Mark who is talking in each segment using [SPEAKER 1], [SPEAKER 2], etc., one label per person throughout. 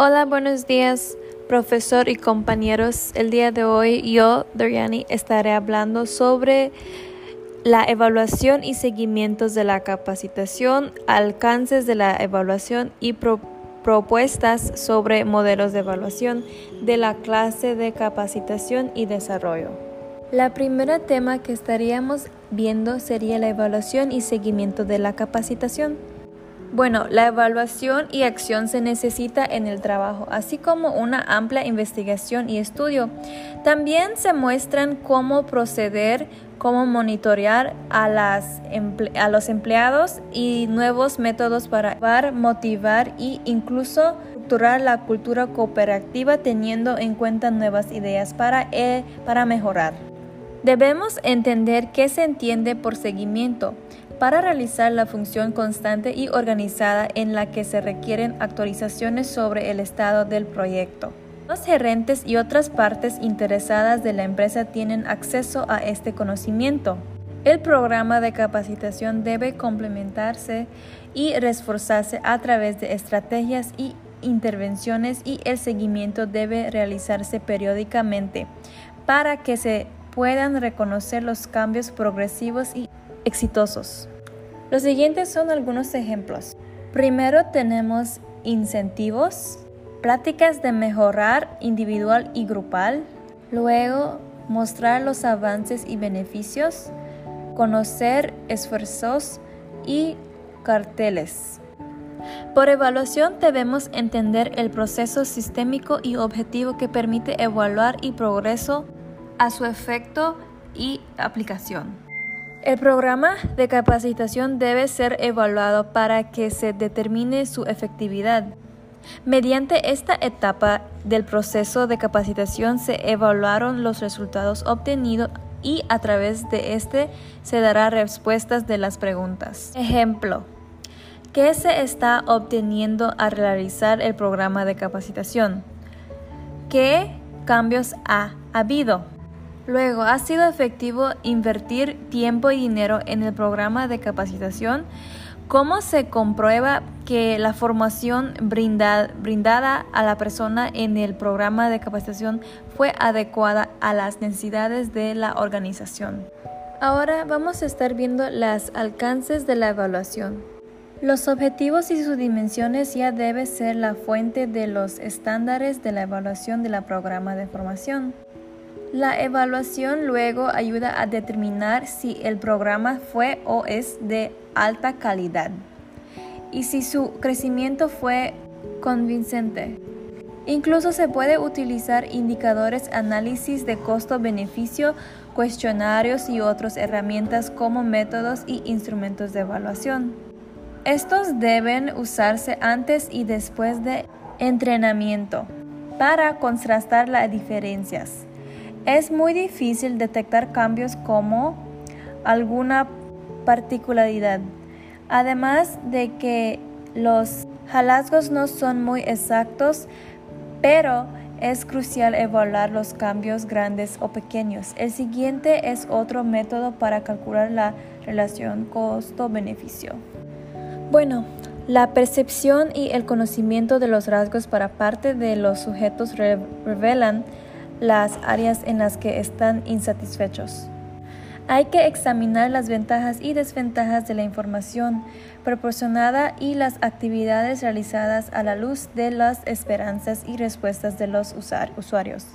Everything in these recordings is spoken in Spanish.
[SPEAKER 1] Hola, buenos días, profesor y compañeros. El día de hoy yo, Doriani, estaré hablando sobre la evaluación y seguimientos de la capacitación, alcances de la evaluación y propuestas sobre modelos de evaluación de la clase de capacitación y desarrollo. La primera tema que estaríamos viendo sería la evaluación y seguimiento de la capacitación. Bueno, la evaluación y acción se necesita en el trabajo, así como una amplia investigación y estudio. También se muestran cómo proceder, cómo monitorear a, los empleados y nuevos métodos para motivar e incluso estructurar la cultura cooperativa teniendo en cuenta nuevas ideas para, eh, para mejorar. Debemos entender qué se entiende por seguimiento para realizar la función constante y organizada en la que se requieren actualizaciones sobre el estado del proyecto. Los gerentes y otras partes interesadas de la empresa tienen acceso a este conocimiento. El programa de capacitación debe complementarse y reforzarse a través de estrategias y intervenciones y el seguimiento debe realizarse periódicamente para que se puedan reconocer los cambios progresivos y exitosos. Los siguientes son algunos ejemplos. Primero tenemos incentivos, pláticas de mejorar individual y grupal, luego mostrar los avances y beneficios, conocer esfuerzos y carteles. Por evaluación debemos entender el proceso sistémico y objetivo que permite evaluar y progreso a su efecto y aplicación. El programa de capacitación debe ser evaluado para que se determine su efectividad. Mediante esta etapa del proceso de capacitación se evaluaron los resultados obtenidos y a través de este se dará respuestas de las preguntas. Ejemplo. ¿Qué se está obteniendo al realizar el programa de capacitación? ¿Qué cambios ha habido? Luego, ¿ha sido efectivo invertir tiempo y dinero en el programa de capacitación? ¿Cómo se comprueba que la formación brindada a la persona en el programa de capacitación fue adecuada a las necesidades de la organización? Ahora vamos a estar viendo los alcances de la evaluación. Los objetivos y sus dimensiones ya deben ser la fuente de los estándares de la evaluación de la programa de formación. La evaluación luego ayuda a determinar si el programa fue o es de alta calidad y si su crecimiento fue convincente. Incluso se puede utilizar indicadores, análisis de costo-beneficio, cuestionarios y otras herramientas como métodos y instrumentos de evaluación. Estos deben usarse antes y después de entrenamiento para contrastar las diferencias. Es muy difícil detectar cambios como alguna particularidad, además de que los hallazgos no son muy exactos, pero es crucial evaluar los cambios grandes o pequeños. El siguiente es otro método para calcular la relación costo-beneficio. Bueno, la percepción y el conocimiento de los rasgos para parte de los sujetos revelan las áreas en las que están insatisfechos. Hay que examinar las ventajas y desventajas de la información proporcionada y las actividades realizadas a la luz de las esperanzas y respuestas de los usuarios.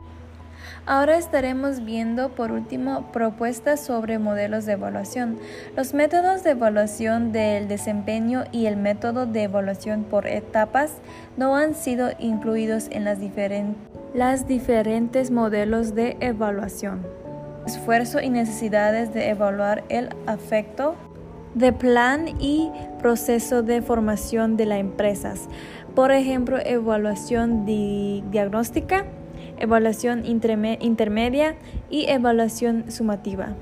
[SPEAKER 1] Ahora estaremos viendo por último propuestas sobre modelos de evaluación. Los métodos de evaluación del desempeño y el método de evaluación por etapas no han sido incluidos en las diferentes las diferentes modelos de evaluación, esfuerzo y necesidades de evaluar el afecto de plan y proceso de formación de las empresas. Por ejemplo, evaluación diagnóstica, evaluación intermedia y evaluación sumativa.